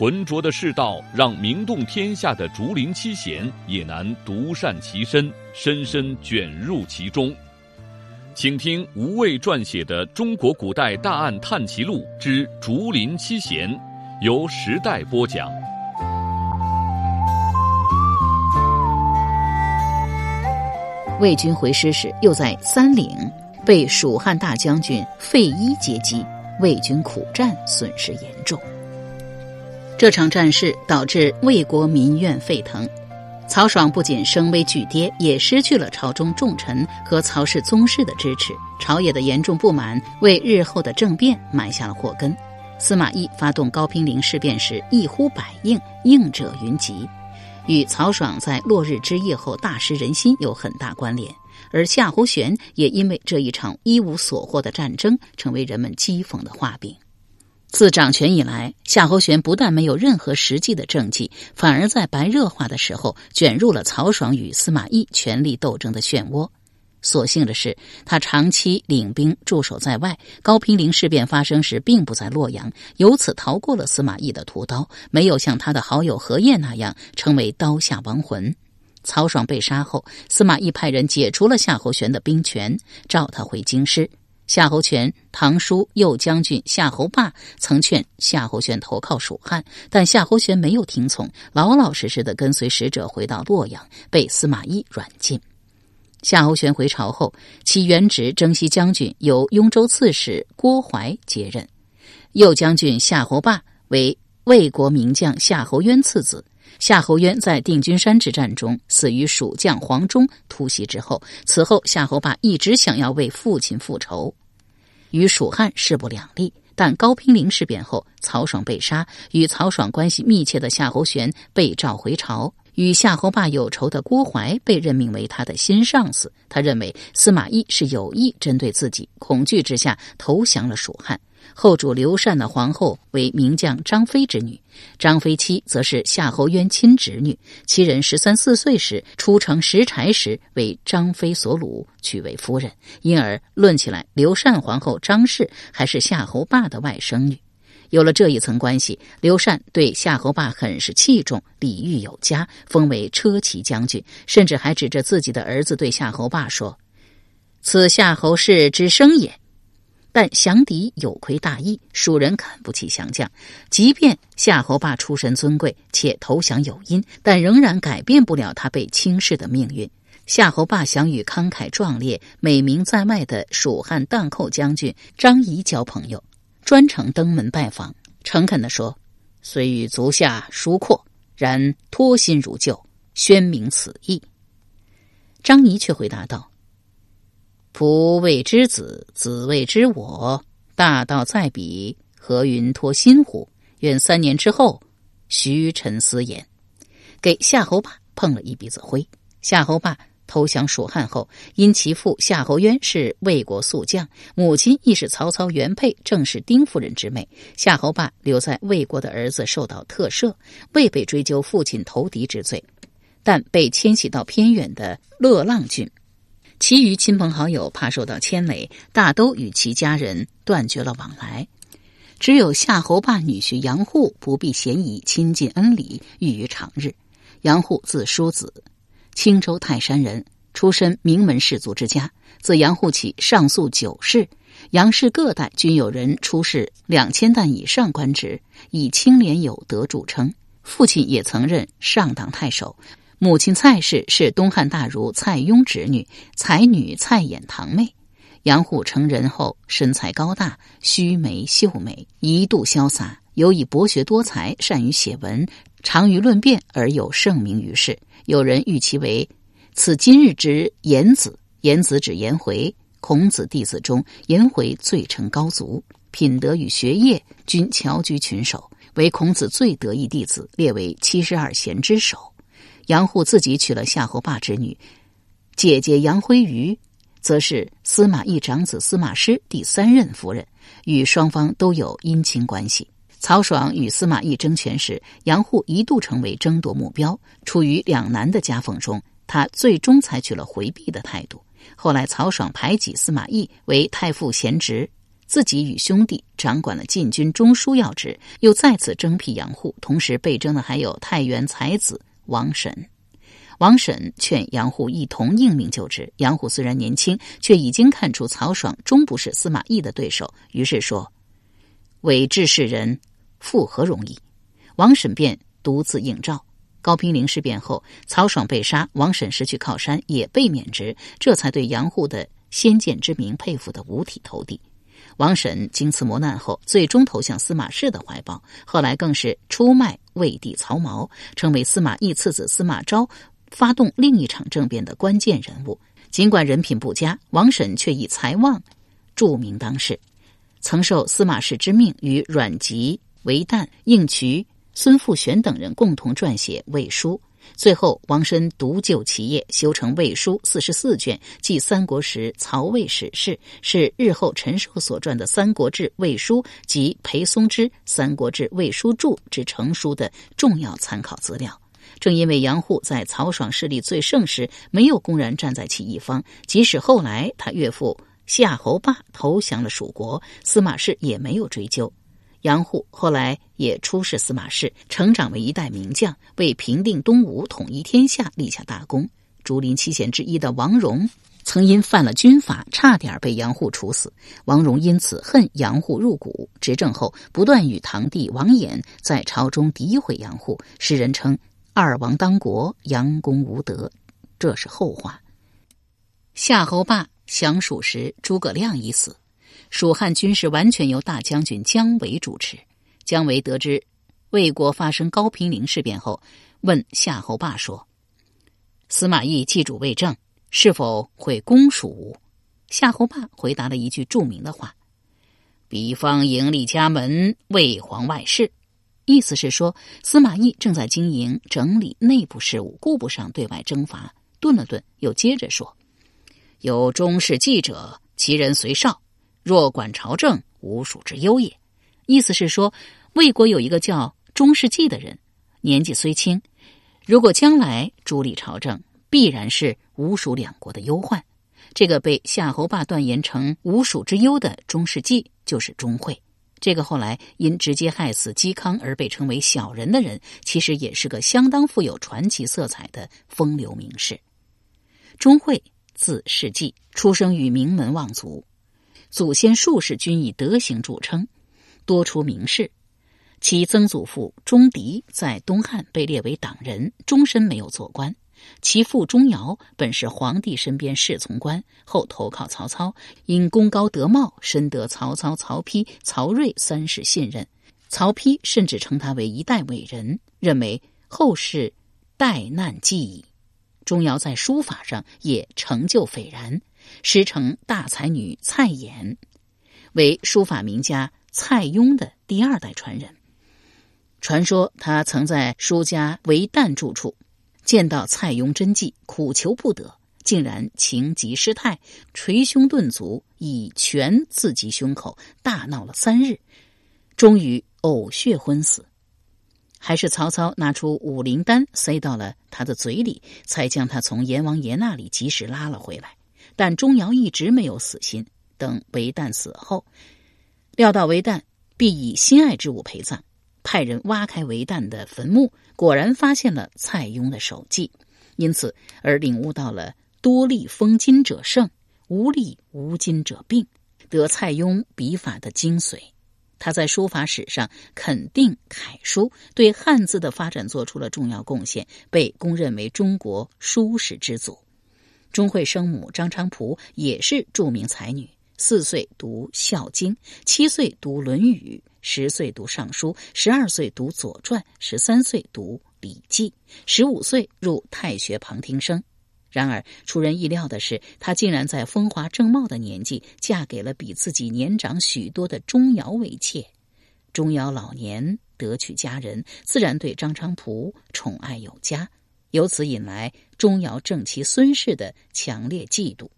浑浊的世道，让名动天下的竹林七贤也难独善其身，深深卷入其中。请听吴畏撰写的《中国古代大案探奇录之竹林七贤》，由时代播讲。魏军回师时，又在三岭被蜀汉大将军费祎截击，魏军苦战，损失严重。这场战事导致魏国民怨沸腾，曹爽不仅声威俱跌，也失去了朝中重臣和曹氏宗室的支持。朝野的严重不满为日后的政变埋下了祸根。司马懿发动高平陵事变时，一呼百应，应者云集，与曹爽在落日之夜后大失人心有很大关联。而夏侯玄也因为这一场一无所获的战争，成为人们讥讽的画饼。自掌权以来，夏侯玄不但没有任何实际的政绩，反而在白热化的时候卷入了曹爽与司马懿权力斗争的漩涡。所幸的是，他长期领兵驻守在外，高平陵事变发生时并不在洛阳，由此逃过了司马懿的屠刀，没有像他的好友何晏那样成为刀下亡魂。曹爽被杀后，司马懿派人解除了夏侯玄的兵权，召他回京师。夏侯玄堂叔右将军夏侯霸曾劝夏侯玄投靠蜀汉，但夏侯玄没有听从，老老实实的跟随使者回到洛阳，被司马懿软禁。夏侯玄回朝后，其原职征西将军由雍州刺史郭淮接任，右将军夏侯霸为魏国名将夏侯渊次子。夏侯渊在定军山之战中死于蜀将黄忠突袭之后，此后夏侯霸一直想要为父亲复仇。与蜀汉势不两立，但高平陵事变后，曹爽被杀，与曹爽关系密切的夏侯玄被召回朝，与夏侯霸有仇的郭淮被任命为他的新上司。他认为司马懿是有意针对自己，恐惧之下投降了蜀汉。后主刘禅的皇后为名将张飞之女，张飞妻则是夏侯渊亲侄女。其人十三四岁时出城拾柴时，为张飞所掳，娶为夫人。因而论起来，刘禅皇后张氏还是夏侯霸的外甥女。有了这一层关系，刘禅对夏侯霸很是器重，礼遇有加，封为车骑将军，甚至还指着自己的儿子对夏侯霸说：“此夏侯氏之生也。”但降敌有亏大义，蜀人看不起降将。即便夏侯霸出身尊贵且投降有因，但仍然改变不了他被轻视的命运。夏侯霸想与慷慨壮烈、美名在外的蜀汉荡寇将军张仪交朋友，专程登门拜访，诚恳地说：“虽与足下疏阔，然托心如旧，宣明此意。”张仪却回答道。仆谓之子，子谓之我。大道在彼，何云托心乎？愿三年之后，徐臣思言。给夏侯霸碰了一鼻子灰。夏侯霸投降蜀汉后，因其父夏侯渊是魏国宿将，母亲亦是曹操原配，正是丁夫人之妹。夏侯霸留在魏国的儿子受到特赦，未被追究父亲投敌之罪，但被迁徙到偏远的乐浪郡。其余亲朋好友怕受到牵累，大都与其家人断绝了往来。只有夏侯霸女婿杨户不避嫌疑，亲近恩礼，寓于常日。杨户字叔子，青州泰山人，出身名门士族之家。自杨户起，上溯九世，杨氏各代均有人出仕两千担以上官职，以清廉有德著称。父亲也曾任上党太守。母亲蔡氏是东汉大儒蔡邕侄女，才女蔡琰堂妹。杨虎成人后，身材高大，须眉秀美，一度潇洒，尤以博学多才，善于写文，长于论辩，而有盛名于世。有人誉其为“此今日之颜子”，颜子指颜回，孔子弟子中颜回最成高足，品德与学业均翘居群首，为孔子最得意弟子，列为七十二贤之首。杨护自己娶了夏侯霸之女，姐姐杨辉瑜，则是司马懿长子司马师第三任夫人，与双方都有姻亲关系。曹爽与司马懿争权时，杨护一度成为争夺目标。处于两难的夹缝中，他最终采取了回避的态度。后来，曹爽排挤司马懿为太傅贤侄，自己与兄弟掌管了禁军中枢要职，又再次征辟杨护。同时被征的还有太原才子王审。王审劝杨护一同应命就职。杨护虽然年轻，却已经看出曹爽终不是司马懿的对手，于是说：“伪志士人。”复何容易？王审便独自应召。高平陵事变后，曹爽被杀，王审失去靠山，也被免职，这才对杨护的先见之明佩服得五体投地。王审经此磨难后，最终投向司马氏的怀抱，后来更是出卖魏帝曹髦，成为司马懿次子司马昭发动另一场政变的关键人物。尽管人品不佳，王审却以才望著名当世，曾受司马氏之命，与阮籍。韦诞、应渠、孙复玄等人共同撰写《魏书》，最后王申独就其业，修成《魏书》四十四卷，记三国时曹魏史事，是日后陈寿所撰的《三国志·魏书》及裴松之《三国志·魏书注》之成书的重要参考资料。正因为杨护在曹爽势力最盛时没有公然站在其一方，即使后来他岳父夏侯霸投降了蜀国，司马氏也没有追究。杨护后来也出仕司马氏，成长为一代名将，为平定东吴、统一天下立下大功。竹林七贤之一的王戎，曾因犯了军法，差点被杨护处死。王戎因此恨杨护入骨，执政后不断与堂弟王衍在朝中诋毁杨护，世人称“二王当国，杨公无德”，这是后话。夏侯霸降蜀时，诸葛亮已死。蜀汉军事完全由大将军姜维主持。姜维得知魏国发生高平陵事变后，问夏侯霸说：“司马懿继主魏政，是否会攻蜀？”夏侯霸回答了一句著名的话：“彼方盈利家门，魏皇外事。”意思是说，司马懿正在经营整理内部事务，顾不上对外征伐。顿了顿，又接着说：“有中士记者，其人随少。”若管朝政，无蜀之忧也。意思是说，魏国有一个叫钟士季的人，年纪虽轻，如果将来主理朝政，必然是吴蜀两国的忧患。这个被夏侯霸断言成吴蜀之忧的钟士季，就是钟会。这个后来因直接害死嵇康而被称为小人的人，其实也是个相当富有传奇色彩的风流名士。钟会，字士季，出生于名门望族。祖先数世均以德行著称，多出名士。其曾祖父钟迪在东汉被列为党人，终身没有做官。其父钟繇本是皇帝身边侍从官，后投靠曹操，因功高德茂，深得曹操、曹丕、曹睿三世信任。曹丕甚至称他为一代伟人，认为后世代难继矣。钟繇在书法上也成就斐然。师承大才女蔡琰，为书法名家蔡邕的第二代传人。传说他曾在书家韦诞住处，见到蔡邕真迹，苦求不得，竟然情急失态，捶胸顿足，以拳刺击胸口，大闹了三日，终于呕血昏死。还是曹操拿出五灵丹塞到了他的嘴里，才将他从阎王爷那里及时拉了回来。但钟繇一直没有死心，等韦诞死后，料到韦诞必以心爱之物陪葬，派人挖开韦诞的坟墓，果然发现了蔡邕的手迹，因此而领悟到了“多力封金者胜，无力无金者病”得蔡邕笔法的精髓。他在书法史上肯定楷书，对汉字的发展做出了重要贡献，被公认为中国书史之祖。钟会生母张昌蒲也是著名才女，四岁读《孝经》，七岁读《论语》，十岁读《尚书》，十二岁读《左传》，十三岁读《礼记》，十五岁入太学旁听生。然而出人意料的是，她竟然在风华正茂的年纪嫁给了比自己年长许多的钟繇为妾。钟繇老年得娶佳人，自然对张昌蒲宠爱有加。由此引来钟繇正妻孙氏的强烈嫉妒。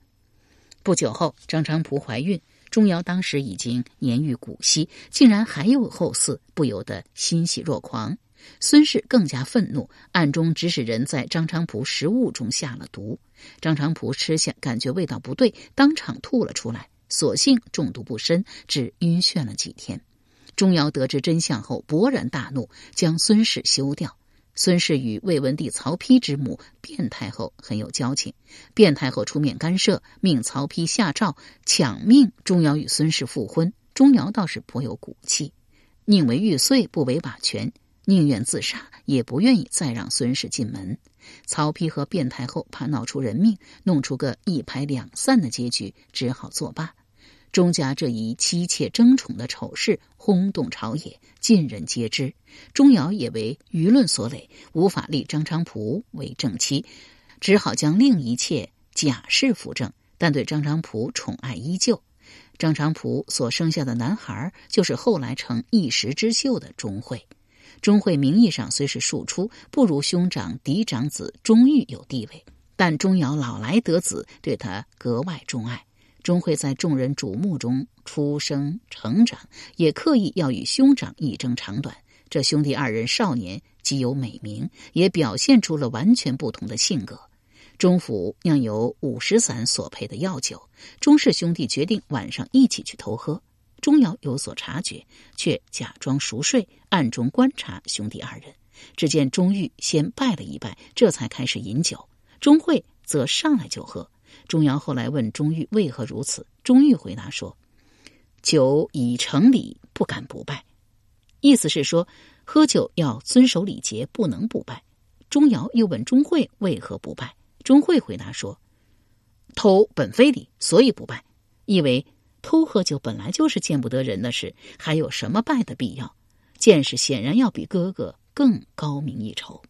不久后，张昌蒲怀孕，钟繇当时已经年逾古稀，竟然还有后嗣，不由得欣喜若狂。孙氏更加愤怒，暗中指使人在张昌蒲食物中下了毒。张昌蒲吃下，感觉味道不对，当场吐了出来。所幸中毒不深，只晕眩了几天。钟繇得知真相后，勃然大怒，将孙氏休掉。孙氏与魏文帝曹丕之母卞太后很有交情，卞太后出面干涉，命曹丕下诏抢命钟繇与孙氏复婚。钟繇倒是颇有骨气，宁为玉碎，不为瓦全，宁愿自杀，也不愿意再让孙氏进门。曹丕和卞太后怕闹出人命，弄出个一拍两散的结局，只好作罢。钟家这一妻妾争宠的丑事轰动朝野，尽人皆知。钟繇也为舆论所累，无法立张昌蒲为正妻，只好将另一妾贾氏扶正，但对张昌蒲宠爱依旧。张昌蒲所生下的男孩，就是后来成一时之秀的钟会。钟会名义上虽是庶出，不如兄长嫡长子钟毓有地位，但钟繇老来得子，对他格外钟爱。钟会在众人瞩目中出生成长，也刻意要与兄长一争长短。这兄弟二人少年极有美名，也表现出了完全不同的性格。钟府酿有五石散所配的药酒，钟氏兄弟决定晚上一起去偷喝。钟繇有所察觉，却假装熟睡，暗中观察兄弟二人。只见钟毓先拜了一拜，这才开始饮酒。钟会则上来就喝。钟繇后来问钟毓为何如此，钟毓回答说：“酒已成礼，不敢不拜。”意思是说，喝酒要遵守礼节，不能不拜。钟繇又问钟会为何不拜，钟会回答说：“偷本非礼，所以不拜。”意为偷喝酒本来就是见不得人的事，还有什么拜的必要？见识显然要比哥哥更高明一筹。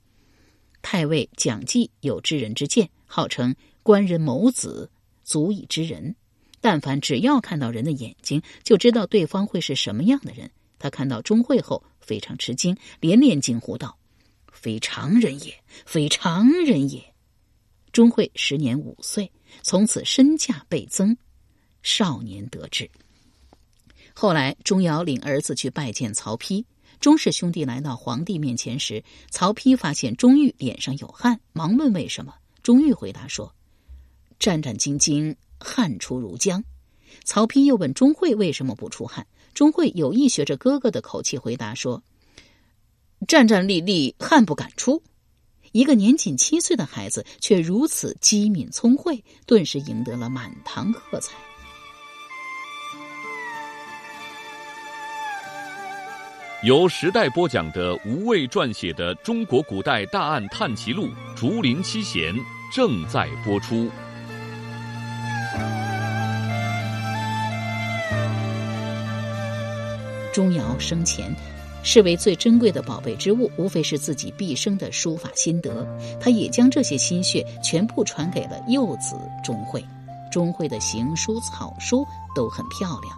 太尉蒋济有知人之见，号称。官人谋子，足以知人。但凡只要看到人的眼睛，就知道对方会是什么样的人。他看到钟会后非常吃惊，连连惊呼道：“非常人也，非常人也！”钟会时年五岁，从此身价倍增，少年得志。后来，钟繇领儿子去拜见曹丕。钟氏兄弟来到皇帝面前时，曹丕发现钟毓脸上有汗，忙问为什么。钟玉回答说。战战兢兢，汗出如浆。曹丕又问钟会为什么不出汗，钟会有意学着哥哥的口气回答说：“战战栗栗，汗不敢出。”一个年仅七岁的孩子却如此机敏聪慧，顿时赢得了满堂喝彩。由时代播讲的吴畏撰写的《中国古代大案探奇录·竹林七贤》正在播出。钟繇生前视为最珍贵的宝贝之物，无非是自己毕生的书法心得。他也将这些心血全部传给了幼子钟会。钟会的行书、草书都很漂亮，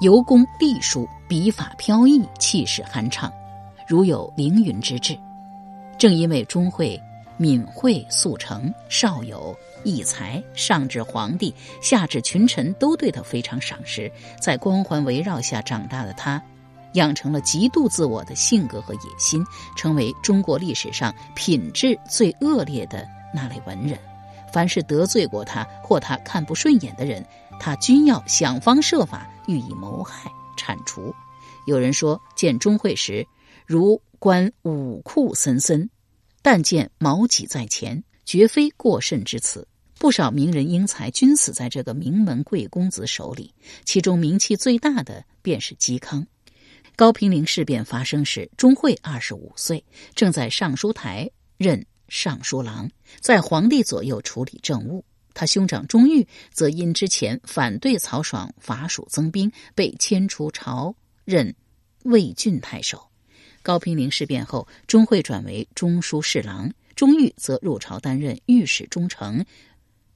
尤工隶书，笔法飘逸，气势酣畅，如有凌云之志。正因为钟会敏慧速成，少有异才，上至皇帝，下至群臣，都对他非常赏识。在光环围绕下长大的他。养成了极度自我的性格和野心，成为中国历史上品质最恶劣的那类文人。凡是得罪过他或他看不顺眼的人，他均要想方设法予以谋害铲除。有人说，见钟会时如观武库森森，但见矛戟在前，绝非过甚之词。不少名人英才均死在这个名门贵公子手里，其中名气最大的便是嵇康。高平陵事变发生时，钟会二十五岁，正在尚书台任尚书郎，在皇帝左右处理政务。他兄长钟毓则因之前反对曹爽伐蜀增兵，被迁出朝任魏郡太守。高平陵事变后，钟会转为中书侍郎，钟毓则入朝担任御史中丞、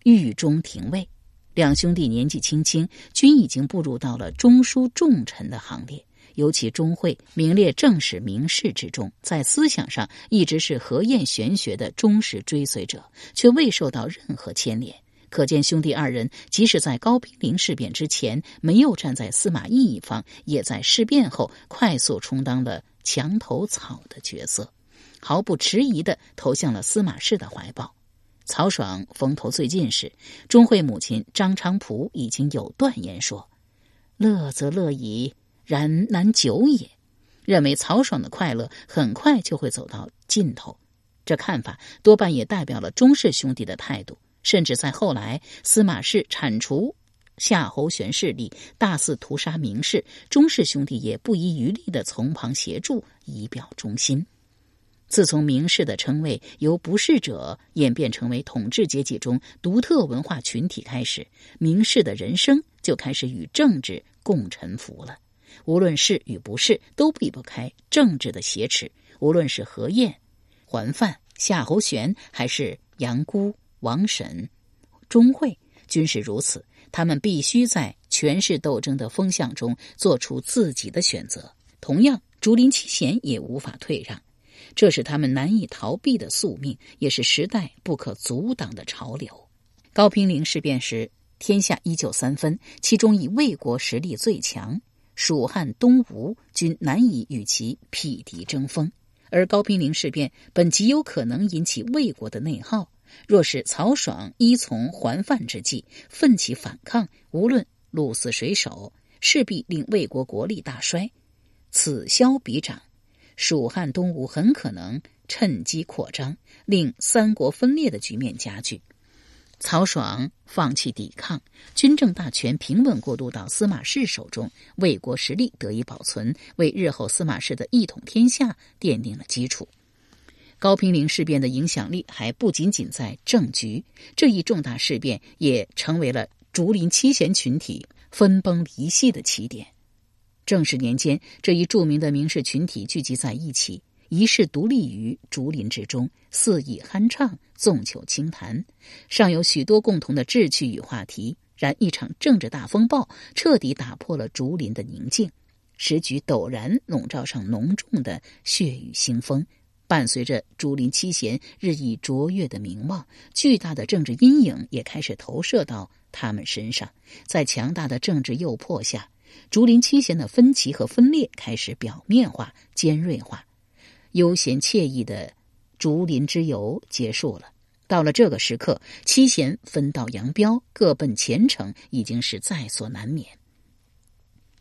御中廷尉。两兄弟年纪轻轻，均已经步入到了中书重臣的行列。尤其钟会名列正史名士之中，在思想上一直是何晏玄学的忠实追随者，却未受到任何牵连。可见兄弟二人即使在高平陵事变之前没有站在司马懿一方，也在事变后快速充当了墙头草的角色，毫不迟疑的投向了司马氏的怀抱。曹爽风头最近时，钟会母亲张昌蒲已经有断言说：“乐则乐矣，然难久也。”认为曹爽的快乐很快就会走到尽头。这看法多半也代表了钟氏兄弟的态度。甚至在后来，司马氏铲除夏侯玄势力，大肆屠杀名士，钟氏兄弟也不遗余力的从旁协助，以表忠心。自从名士的称谓由不士者演变成为统治阶级中独特文化群体开始，名士的人生就开始与政治共沉浮了。无论是与不是，都避不开政治的挟持。无论是何晏、桓范、夏侯玄，还是杨姑。王审、钟会均是如此，他们必须在权势斗争的风向中做出自己的选择。同样，竹林七贤也无法退让，这是他们难以逃避的宿命，也是时代不可阻挡的潮流。高平陵事变时，天下依旧三分，其中以魏国实力最强，蜀汉、东吴均难以与其匹敌争锋，而高平陵事变本极有可能引起魏国的内耗。若是曹爽依从还范之计，奋起反抗，无论鹿死谁手，势必令魏国国力大衰。此消彼长，蜀汉东吴很可能趁机扩张，令三国分裂的局面加剧。曹爽放弃抵抗，军政大权平稳过渡到司马氏手中，魏国实力得以保存，为日后司马氏的一统天下奠定了基础。高平陵事变的影响力还不仅仅在政局，这一重大事变也成为了竹林七贤群体分崩离析的起点。正是年间，这一著名的名士群体聚集在一起，一世独立于竹林之中，肆意酣畅，纵酒轻谈，尚有许多共同的志趣与话题。然一场政治大风暴彻底打破了竹林的宁静，时局陡然笼罩上浓重的血雨腥风。伴随着竹林七贤日益卓越的名望，巨大的政治阴影也开始投射到他们身上。在强大的政治诱迫下，竹林七贤的分歧和分裂开始表面化、尖锐化。悠闲惬意的竹林之游结束了。到了这个时刻，七贤分道扬镳，各奔前程，已经是在所难免。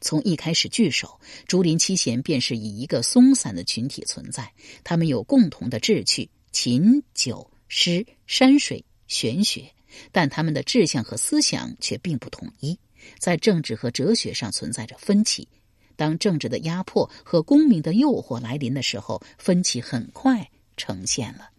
从一开始聚首，竹林七贤便是以一个松散的群体存在。他们有共同的志趣，琴、酒、诗、山水、玄学，但他们的志向和思想却并不统一，在政治和哲学上存在着分歧。当政治的压迫和功名的诱惑来临的时候，分歧很快呈现了。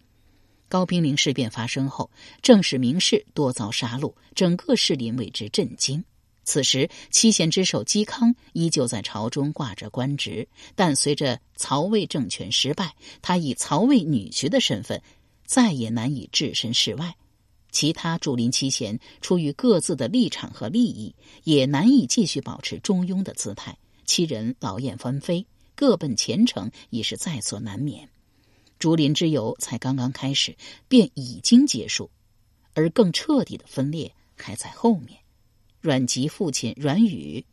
高平陵事变发生后，正史名士多遭杀戮，整个士林为之震惊。此时，七贤之首嵇康依旧在朝中挂着官职，但随着曹魏政权失败，他以曹魏女婿的身份再也难以置身事外。其他竹林七贤出于各自的立场和利益，也难以继续保持中庸的姿态。七人劳燕分飞，各奔前程，已是在所难免。竹林之游才刚刚开始，便已经结束，而更彻底的分裂还在后面。阮籍父亲阮宇，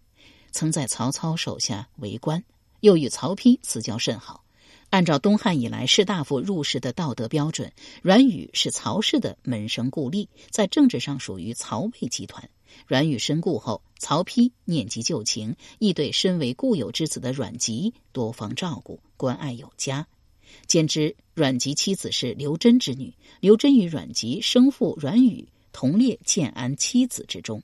曾在曹操手下为官，又与曹丕私交甚好。按照东汉以来士大夫入仕的道德标准，阮宇是曹氏的门生故吏，在政治上属于曹魏集团。阮宇身故后，曹丕念及旧情，亦对身为故友之子的阮籍多方照顾，关爱有加。兼之，阮籍妻子是刘桢之女，刘桢与阮籍生父阮宇同列建安七子之中。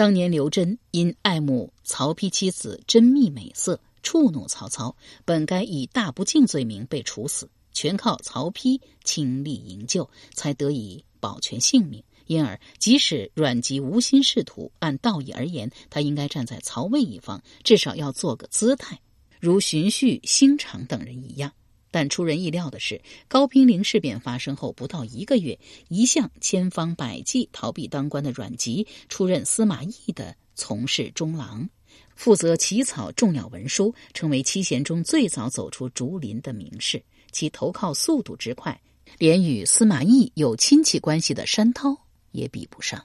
当年刘桢因爱慕曹丕妻子甄宓美色，触怒曹操，本该以大不敬罪名被处死，全靠曹丕倾力营救，才得以保全性命。因而，即使阮籍无心仕途，按道义而言，他应该站在曹魏一方，至少要做个姿态，如荀彧、兴长等人一样。但出人意料的是，高平陵事变发生后不到一个月，一向千方百计逃避当官的阮籍出任司马懿的从事中郎，负责起草重要文书，成为七贤中最早走出竹林的名士。其投靠速度之快，连与司马懿有亲戚关系的山涛也比不上。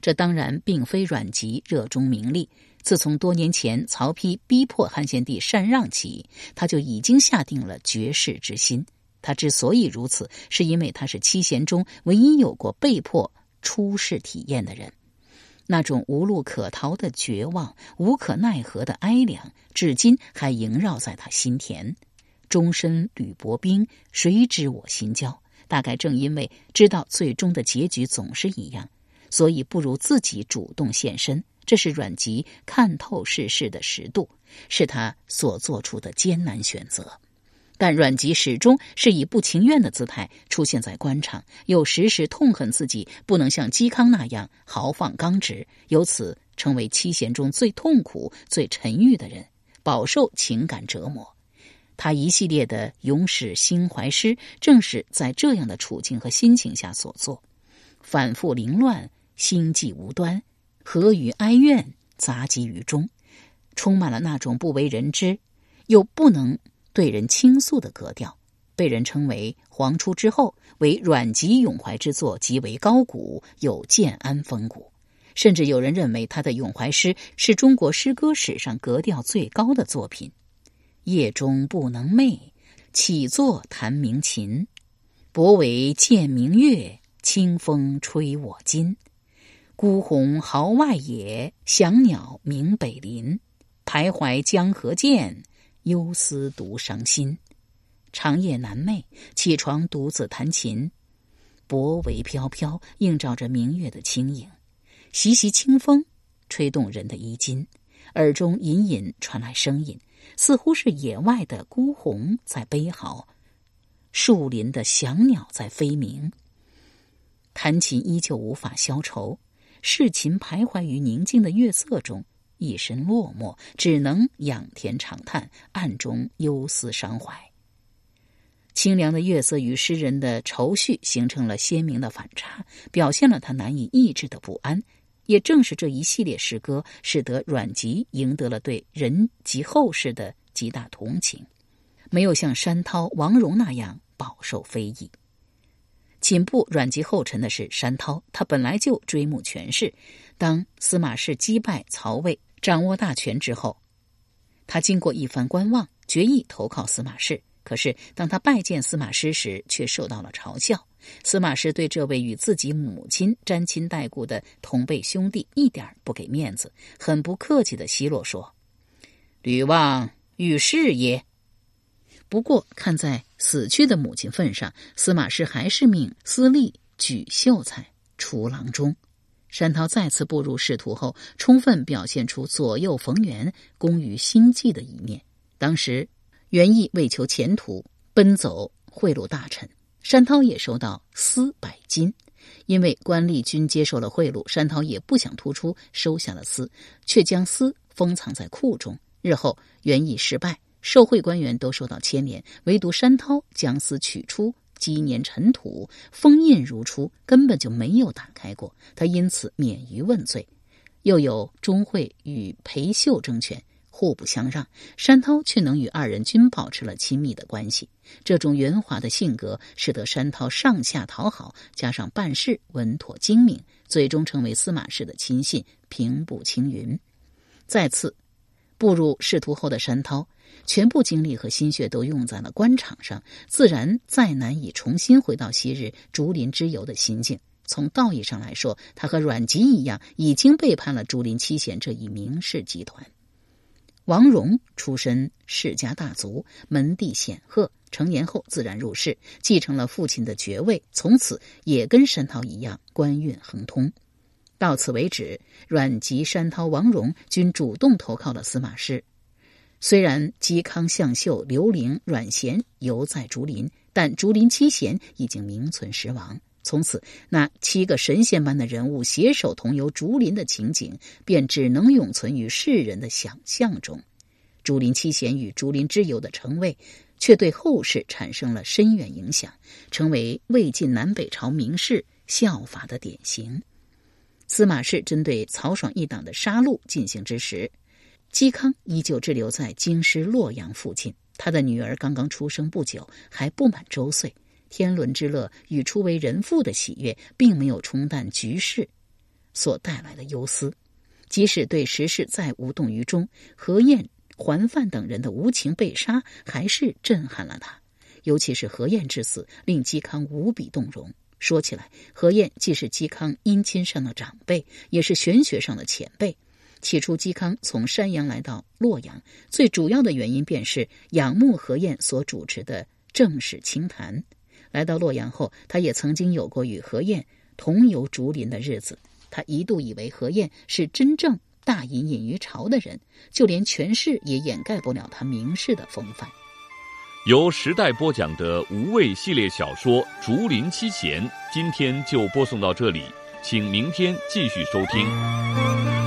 这当然并非阮籍热衷名利。自从多年前曹丕逼迫汉献帝禅让起，他就已经下定了绝世之心。他之所以如此，是因为他是七贤中唯一有过被迫出世体验的人。那种无路可逃的绝望、无可奈何的哀凉，至今还萦绕在他心田。终身履薄冰，谁知我心焦？大概正因为知道最终的结局总是一样，所以不如自己主动现身。这是阮籍看透世事的实度，是他所做出的艰难选择。但阮籍始终是以不情愿的姿态出现在官场，又时时痛恨自己不能像嵇康那样豪放刚直，由此成为七贤中最痛苦、最沉郁的人，饱受情感折磨。他一系列的咏史心怀诗，正是在这样的处境和心情下所作，反复凌乱，心悸无端。何与哀怨杂集于中，充满了那种不为人知又不能对人倾诉的格调，被人称为黄初之后为阮籍咏怀之作，极为高古，有建安风骨。甚至有人认为他的咏怀诗是中国诗歌史上格调最高的作品。夜中不能寐，起坐弹鸣琴。薄帷见明月，清风吹我襟。孤鸿号外野，翔鸟鸣北林。徘徊江河间，忧思独伤心。长夜难寐，起床独自弹琴。薄帷飘飘，映照着明月的轻影。习习清风，吹动人的衣襟。耳中隐隐传来声音，似乎是野外的孤鸿在悲嚎，树林的翔鸟在飞鸣。弹琴依旧无法消愁。世琴徘徊于宁静的月色中，一身落寞，只能仰天长叹，暗中忧思伤怀。清凉的月色与诗人的愁绪形成了鲜明的反差，表现了他难以抑制的不安。也正是这一系列诗歌，使得阮籍赢得了对人及后世的极大同情，没有像山涛、王戎那样饱受非议。紧步阮籍后尘的是山涛，他本来就追慕权势。当司马氏击败曹魏，掌握大权之后，他经过一番观望，决意投靠司马氏。可是当他拜见司马师时，却受到了嘲笑。司马师对这位与自己母亲沾亲带故的同辈兄弟一点不给面子，很不客气的奚落说：“吕望与世也。”不过，看在死去的母亲份上，司马师还是命司隶举秀才出郎中。山涛再次步入仕途后，充分表现出左右逢源、工于心计的一面。当时，袁毅为求前途，奔走贿赂大臣，山涛也收到私百金。因为官吏均接受了贿赂，山涛也不想突出，收下了私，却将私封藏在库中。日后，袁毅失败。受贿官员都受到牵连，唯独山涛将丝取出，积年尘土，封印如初，根本就没有打开过。他因此免于问罪。又有钟会与裴秀争权，互不相让，山涛却能与二人均保持了亲密的关系。这种圆滑的性格，使得山涛上下讨好，加上办事稳妥精明，最终成为司马氏的亲信，平步青云。再次步入仕途后的山涛。全部精力和心血都用在了官场上，自然再难以重新回到昔日竹林之游的心境。从道义上来说，他和阮籍一样，已经背叛了竹林七贤这一名士集团。王戎出身世家大族，门第显赫，成年后自然入仕，继承了父亲的爵位，从此也跟山涛一样官运亨通。到此为止，阮籍、山涛、王戎均主动投靠了司马师。虽然嵇康、向秀、刘伶、阮咸犹在竹林，但竹林七贤已经名存实亡。从此，那七个神仙般的人物携手同游竹林的情景，便只能永存于世人的想象中。竹林七贤与竹林之友的称谓，却对后世产生了深远影响，成为魏晋南北朝名士效法的典型。司马氏针对曹爽一党的杀戮进行之时。嵇康依旧滞留在京师洛阳附近，他的女儿刚刚出生不久，还不满周岁。天伦之乐与初为人父的喜悦，并没有冲淡局势所带来的忧思。即使对时事再无动于衷，何晏、桓范等人的无情被杀，还是震撼了他。尤其是何晏之死，令嵇康无比动容。说起来，何晏既是嵇康姻亲上的长辈，也是玄学上的前辈。起初，嵇康从山阳来到洛阳，最主要的原因便是仰慕何晏所主持的正史清谈。来到洛阳后，他也曾经有过与何晏同游竹林的日子。他一度以为何晏是真正大隐隐于朝的人，就连权势也掩盖不了他名士的风范。由时代播讲的无畏系列小说《竹林七贤》，今天就播送到这里，请明天继续收听。